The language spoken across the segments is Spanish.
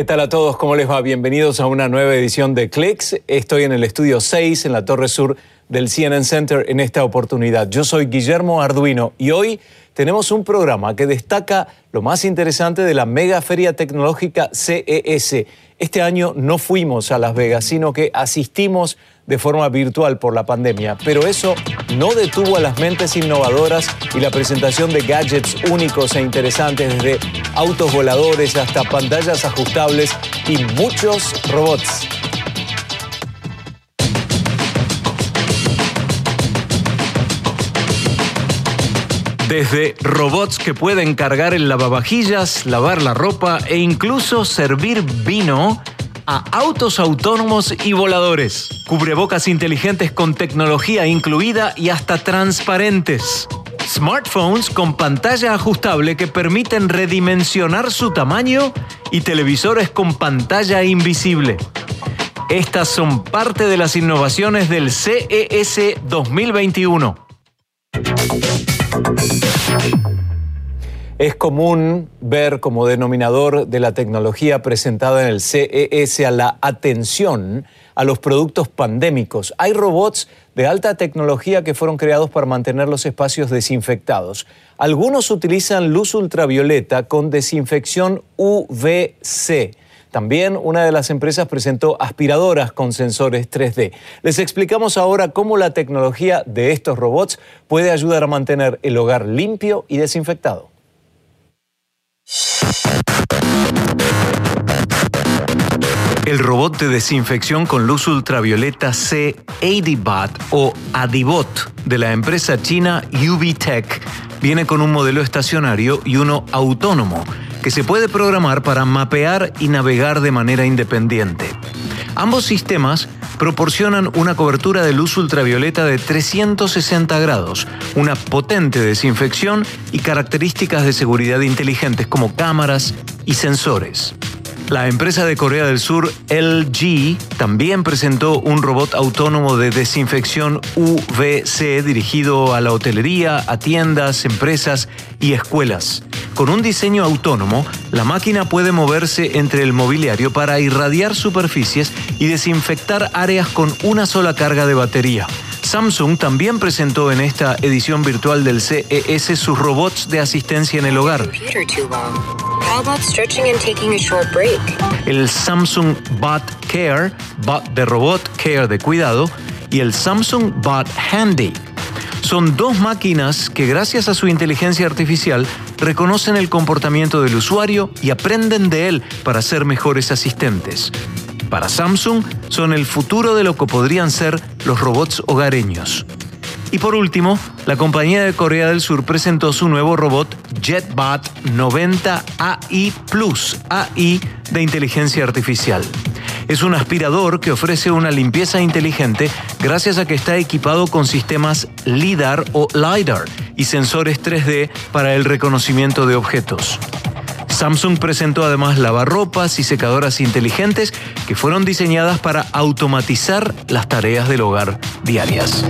¿Qué tal a todos? ¿Cómo les va? Bienvenidos a una nueva edición de Clicks. Estoy en el estudio 6 en la Torre Sur del CNN Center en esta oportunidad. Yo soy Guillermo Arduino y hoy tenemos un programa que destaca lo más interesante de la mega feria tecnológica CES. Este año no fuimos a Las Vegas, sino que asistimos de forma virtual por la pandemia, pero eso no detuvo a las mentes innovadoras y la presentación de gadgets únicos e interesantes desde autos voladores hasta pantallas ajustables y muchos robots. Desde robots que pueden cargar el lavavajillas, lavar la ropa e incluso servir vino, a autos autónomos y voladores, cubrebocas inteligentes con tecnología incluida y hasta transparentes. Smartphones con pantalla ajustable que permiten redimensionar su tamaño y televisores con pantalla invisible. Estas son parte de las innovaciones del CES 2021. Es común ver como denominador de la tecnología presentada en el CES a la atención a los productos pandémicos. Hay robots de alta tecnología que fueron creados para mantener los espacios desinfectados. Algunos utilizan luz ultravioleta con desinfección UVC. También una de las empresas presentó aspiradoras con sensores 3D. Les explicamos ahora cómo la tecnología de estos robots puede ayudar a mantener el hogar limpio y desinfectado. El robot de desinfección con luz ultravioleta C Adibot o Adibot de la empresa china UV viene con un modelo estacionario y uno autónomo que se puede programar para mapear y navegar de manera independiente. Ambos sistemas proporcionan una cobertura de luz ultravioleta de 360 grados, una potente desinfección y características de seguridad inteligentes como cámaras y sensores. La empresa de Corea del Sur LG también presentó un robot autónomo de desinfección UVC dirigido a la hotelería, a tiendas, empresas y escuelas. Con un diseño autónomo, la máquina puede moverse entre el mobiliario para irradiar superficies y desinfectar áreas con una sola carga de batería. Samsung también presentó en esta edición virtual del CES sus robots de asistencia en el hogar. El Samsung Bot Care, bot de robot, care de cuidado, y el Samsung Bot Handy. Son dos máquinas que gracias a su inteligencia artificial reconocen el comportamiento del usuario y aprenden de él para ser mejores asistentes para Samsung son el futuro de lo que podrían ser los robots hogareños. Y por último, la compañía de Corea del Sur presentó su nuevo robot JetBot 90 AI Plus, AI de inteligencia artificial. Es un aspirador que ofrece una limpieza inteligente gracias a que está equipado con sistemas LIDAR o LIDAR y sensores 3D para el reconocimiento de objetos. Samsung presentó además lavarropas y secadoras inteligentes que fueron diseñadas para automatizar las tareas del hogar diarias.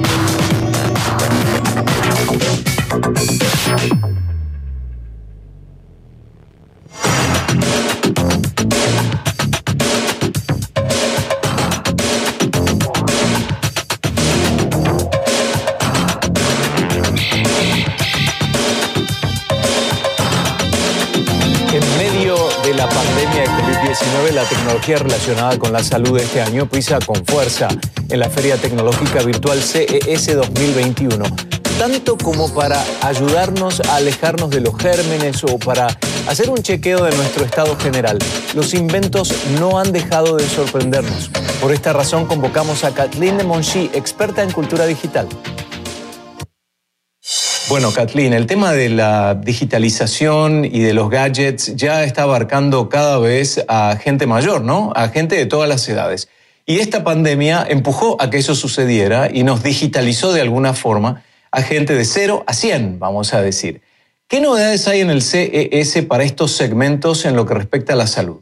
La tecnología relacionada con la salud este año pisa con fuerza en la Feria Tecnológica Virtual CES 2021, tanto como para ayudarnos a alejarnos de los gérmenes o para hacer un chequeo de nuestro estado general. Los inventos no han dejado de sorprendernos. Por esta razón convocamos a Kathleen de Monchi, experta en cultura digital. Bueno, Kathleen, el tema de la digitalización y de los gadgets ya está abarcando cada vez a gente mayor, ¿no? A gente de todas las edades. Y esta pandemia empujó a que eso sucediera y nos digitalizó de alguna forma a gente de 0 a 100, vamos a decir. ¿Qué novedades hay en el CES para estos segmentos en lo que respecta a la salud?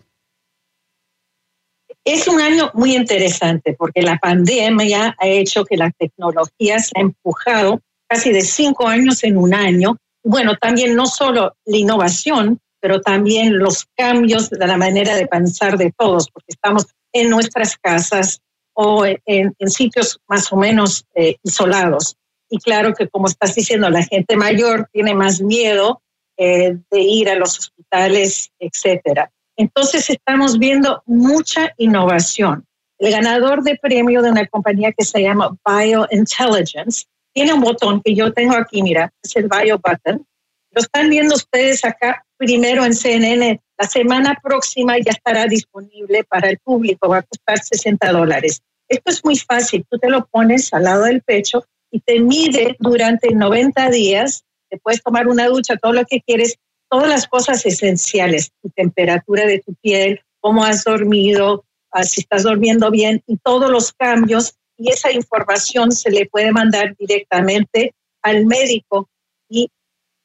Es un año muy interesante porque la pandemia ha hecho que la tecnología se ha empujado casi de cinco años en un año. Bueno, también no solo la innovación, pero también los cambios de la manera de pensar de todos, porque estamos en nuestras casas o en, sitios más o menos eh, isolados. Y claro que, como estás diciendo, la gente mayor tiene más miedo eh, de ir a los hospitales, etcétera. Entonces estamos viendo mucha innovación. El ganador de premio de una compañía que se llama Biointelligence tiene un botón que yo tengo aquí, mira, es el Bio Button. Lo están viendo ustedes acá primero en CNN. La semana próxima ya estará disponible para el público, va a costar 60 dólares. Esto es muy fácil, tú te lo pones al lado del pecho y te mide durante 90 días, te puedes tomar una ducha, todo lo que quieres, todas las cosas esenciales, tu temperatura de tu piel, cómo has dormido, ah, si estás durmiendo bien y todos los cambios. Y esa información se le puede mandar directamente al médico y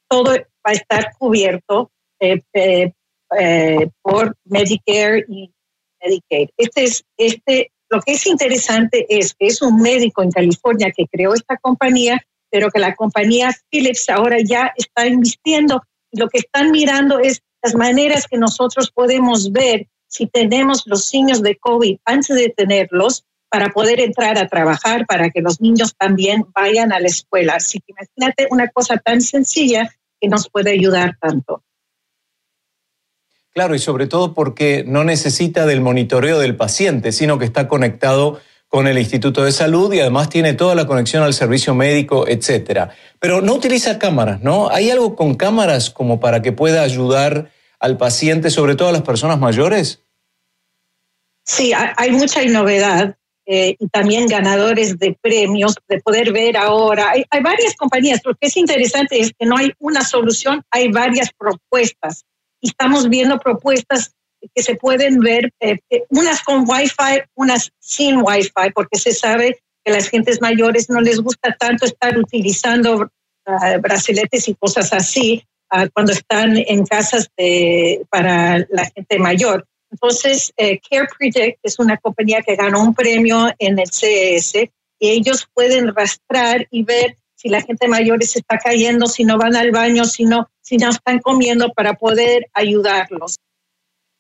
todo va a estar cubierto eh, eh, eh, por Medicare y Medicaid. Este es, este, lo que es interesante es que es un médico en California que creó esta compañía, pero que la compañía Philips ahora ya está invirtiendo lo que están mirando es las maneras que nosotros podemos ver si tenemos los signos de COVID antes de tenerlos para poder entrar a trabajar, para que los niños también vayan a la escuela. Así que imagínate una cosa tan sencilla que nos puede ayudar tanto. Claro, y sobre todo porque no necesita del monitoreo del paciente, sino que está conectado con el Instituto de Salud y además tiene toda la conexión al servicio médico, etcétera. Pero no utiliza cámaras, ¿no? ¿Hay algo con cámaras como para que pueda ayudar al paciente, sobre todo a las personas mayores? Sí, hay mucha novedad eh, y también ganadores de premios de poder ver ahora. Hay, hay varias compañías. Lo que es interesante es que no hay una solución, hay varias propuestas. Y estamos viendo propuestas que se pueden ver, eh, eh, unas con Wi-Fi, unas sin Wi-Fi, porque se sabe que a las gentes mayores no les gusta tanto estar utilizando uh, braceletes y cosas así uh, cuando están en casas de, para la gente mayor. Entonces, eh, Care Predict es una compañía que ganó un premio en el CES y ellos pueden rastrear y ver si la gente mayor se está cayendo, si no van al baño, si no, si no están comiendo para poder ayudarlos.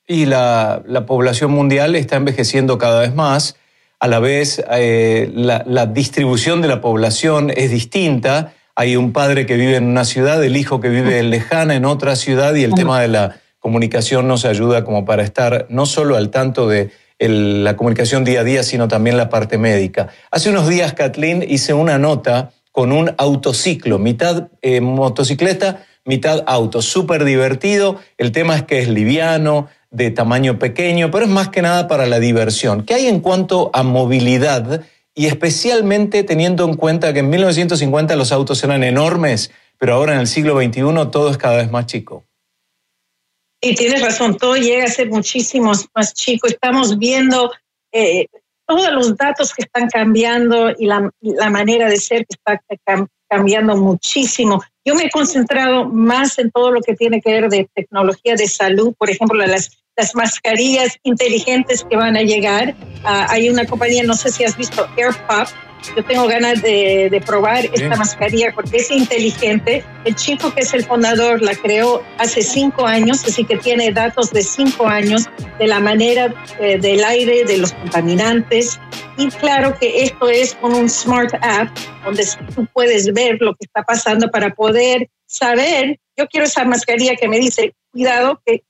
Y la, población mundial está envejeciendo cada vez más. A la vez, eh, la, distribución de la población es distinta. Hay un padre que vive en una ciudad, el hijo que vive lejana en otra ciudad y el tema de la comunicación nos ayuda como para estar no solo al tanto de la comunicación día a día, sino también la parte médica. Hace unos días, Kathleen, hice una nota con un autociclo, mitad eh, motocicleta, mitad auto, súper divertido. El tema es que es liviano, de tamaño pequeño, pero es más que nada para la diversión. ¿Qué hay en cuanto a movilidad y especialmente teniendo en cuenta que en 1950 los autos eran enormes, pero ahora en el siglo XXI todo es cada vez más chico? Y tienes razón, todo llega a ser muchísimo más chico. Estamos viendo eh, todos los datos que están cambiando y la, la manera de ser que está cambiando muchísimo. Yo me he concentrado más en todo lo que tiene que ver de tecnología de salud, por ejemplo, las las mascarillas inteligentes que van a llegar. Ah, hay una compañía, no sé si has visto AirPop. Yo tengo ganas de, probar esta mascarilla porque es inteligente. El chico que es el fundador la creó hace cinco años, así que tiene datos de cinco años de la manera eh, del aire, de los contaminantes. Y claro que esto es con un smart app donde tú puedes ver lo que está pasando para poder saber. Yo quiero esa mascarilla que me dice, cuidado, que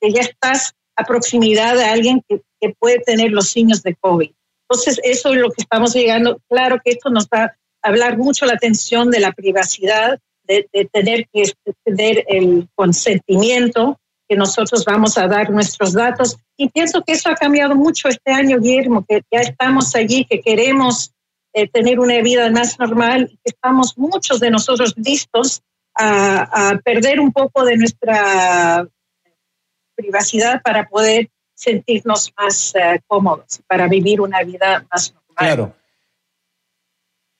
que, ya estás a proximidad de alguien que, puede tener los signos de COVID. Entonces, eso es lo que estamos llegando. Claro que esto nos va a hablar mucho la atención de la privacidad, de, tener que tener el consentimiento que nosotros vamos a dar nuestros datos. Y pienso que eso ha cambiado mucho este año, Guillermo, que ya estamos allí, que queremos eh, tener una vida más normal que estamos muchos de nosotros listos a, a perder un poco de nuestra privacidad para poder sentirnos más eh, cómodos, para vivir una vida más normal. Claro.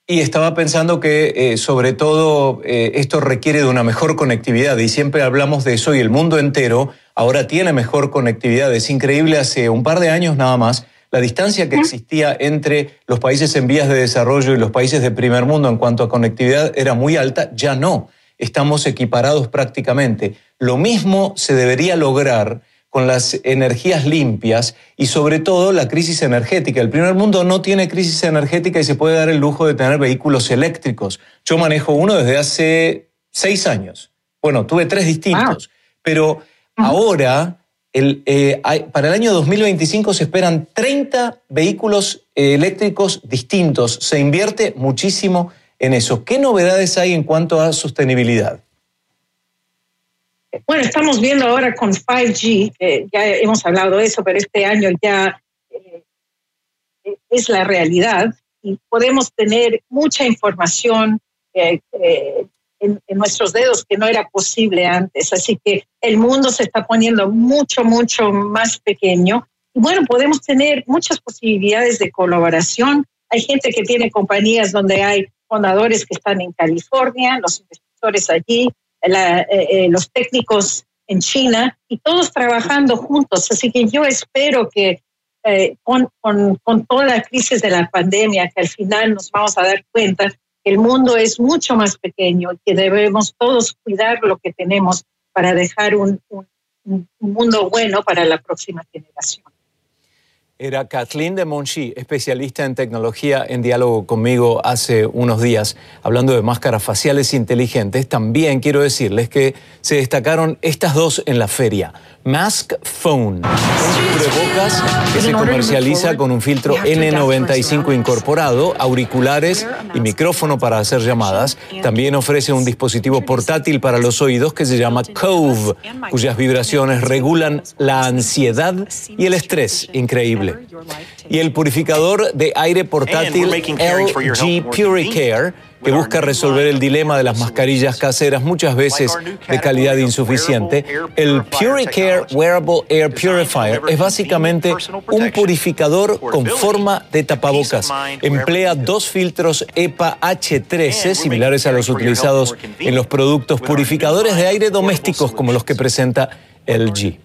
Y estaba pensando que eh, sobre todo eh, esto requiere de una mejor conectividad y siempre hablamos de eso y el mundo entero ahora tiene mejor conectividad. Es increíble, hace un par de años nada más, la distancia que existía entre los países en vías de desarrollo y los países de primer mundo en cuanto a conectividad era muy alta, ya no. Estamos equiparados prácticamente. Lo mismo se debería lograr con las energías limpias y sobre todo la crisis energética. El primer mundo no tiene crisis energética y se puede dar el lujo de tener vehículos eléctricos. Yo manejo uno desde hace seis años. Bueno, tuve tres distintos, pero ahora, eh, para el año 2025 se esperan 30 vehículos eléctricos distintos. Se invierte muchísimo en eso. ¿Qué novedades hay en cuanto a sostenibilidad? Bueno, estamos viendo ahora con 5G, ya hemos hablado de eso, pero este año ya eh, es la realidad y podemos tener mucha información eh, eh, en, nuestros dedos que no era posible antes. Así que el mundo se está poniendo mucho, mucho más pequeño. Y bueno, podemos tener muchas posibilidades de colaboración. Hay gente que tiene compañías donde hay fundadores que están en California, los investidores allí, eh, eh, los técnicos en China y todos trabajando juntos. Así que yo espero que eh, con, con, con, toda la crisis de la pandemia, que al final nos vamos a dar cuenta que el mundo es mucho más pequeño y que debemos todos cuidar lo que tenemos para dejar un, un mundo bueno para la próxima generación. Era Kathleen de Monchi, especialista en tecnología, en diálogo conmigo hace unos días, hablando de máscaras faciales inteligentes. También quiero decirles que se destacaron estas dos en la feria. Mask Phone, cubrebocas que se comercializa con un filtro N95 incorporado, auriculares y micrófono para hacer llamadas. También ofrece un dispositivo portátil para los oídos que se llama Cove, cuyas vibraciones regulan la ansiedad y el estrés. Increíble. Y el purificador de aire portátil LG Puricare que busca resolver el dilema de las mascarillas caseras, muchas veces de calidad insuficiente. El Puricare Wearable Air Purifier es básicamente un purificador con forma de tapabocas. Emplea dos filtros EPA H13, similares a los utilizados en los productos purificadores de aire domésticos como los que presenta LG.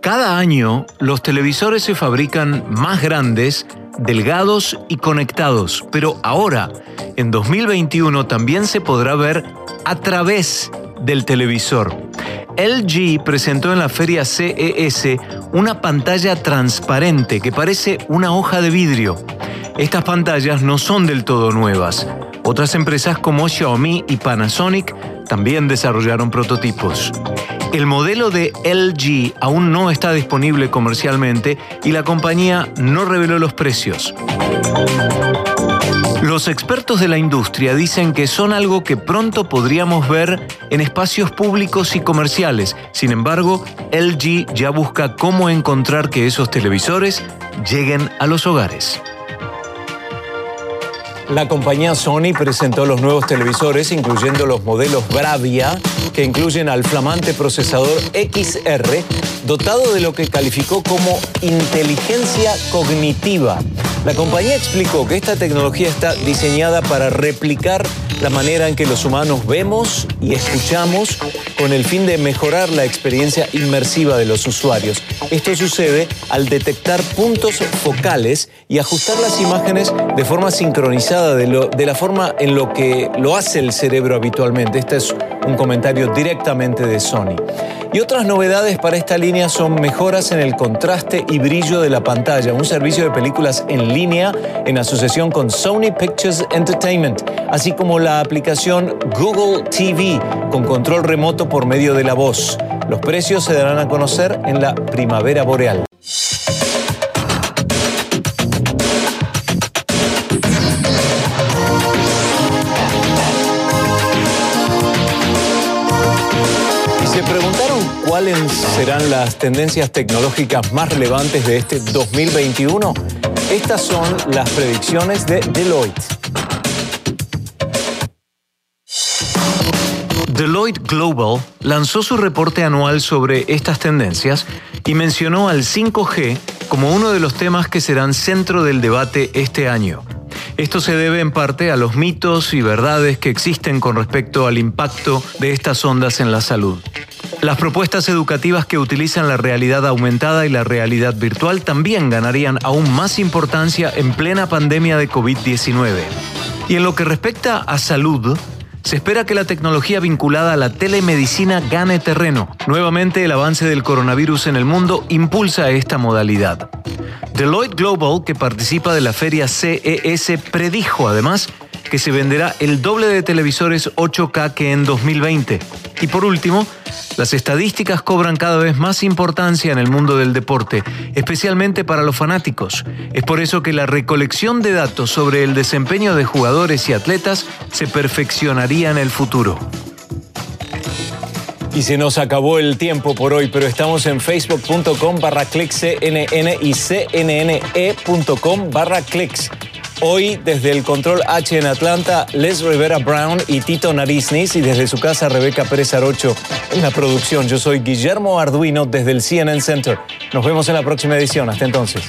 Cada año los televisores se fabrican más grandes, delgados y conectados, pero ahora, en 2021, también se podrá ver a través del televisor. LG presentó en la feria CES una pantalla transparente que parece una hoja de vidrio. Estas pantallas no son del todo nuevas. Otras empresas como Xiaomi y Panasonic también desarrollaron prototipos. El modelo de LG aún no está disponible comercialmente y la compañía no reveló los precios. Los expertos de la industria dicen que son algo que pronto podríamos ver en espacios públicos y comerciales. Sin embargo, LG ya busca cómo encontrar que esos televisores lleguen a los hogares. La compañía Sony presentó los nuevos televisores, incluyendo los modelos Bravia, que incluyen al flamante procesador XR, dotado de lo que calificó como inteligencia cognitiva. La compañía explicó que esta tecnología está diseñada para replicar la manera en que los humanos vemos y escuchamos con el fin de mejorar la experiencia inmersiva de los usuarios. Esto sucede al detectar puntos focales y ajustar las imágenes de forma sincronizada de, de la forma en lo que lo hace el cerebro habitualmente. Este es un comentario directamente de Sony. Y otras novedades para esta línea son mejoras en el contraste y brillo de la pantalla, un servicio de películas en línea en asociación con Sony Pictures Entertainment, así como la aplicación Google TV con control remoto por medio de la voz. Los precios se darán a conocer en la primavera boreal. ¿Cuáles serán las tendencias tecnológicas más relevantes de este 2021? Estas son las predicciones de Deloitte. Deloitte Global lanzó su reporte anual sobre estas tendencias y mencionó al 5G como uno de los temas que serán centro del debate este año. Esto se debe en parte a los mitos y verdades que existen con respecto al impacto de estas ondas en la salud. Las propuestas educativas que utilizan la realidad aumentada y la realidad virtual también ganarían aún más importancia en plena pandemia de COVID-19. Y en lo que respecta a salud, se espera que la tecnología vinculada a la telemedicina gane terreno. Nuevamente, el avance del coronavirus en el mundo impulsa esta modalidad. Deloitte Global, que participa de la feria CES, predijo además que se venderá el doble de televisores 8K que en 2020. Y por último, las estadísticas cobran cada vez más importancia en el mundo del deporte, especialmente para los fanáticos. Es por eso que la recolección de datos sobre el desempeño de jugadores y atletas se perfeccionaría en el futuro. Y se nos acabó el tiempo por hoy, pero estamos en facebook.com barra cnn y cnne.com barra clicks. Hoy, desde el Control H en Atlanta, Les Rivera Brown y Tito Nariznis, y desde su casa, Rebeca Pérez Arocho en la producción. Yo soy Guillermo Arduino desde el CNN Center. Nos vemos en la próxima edición. Hasta entonces.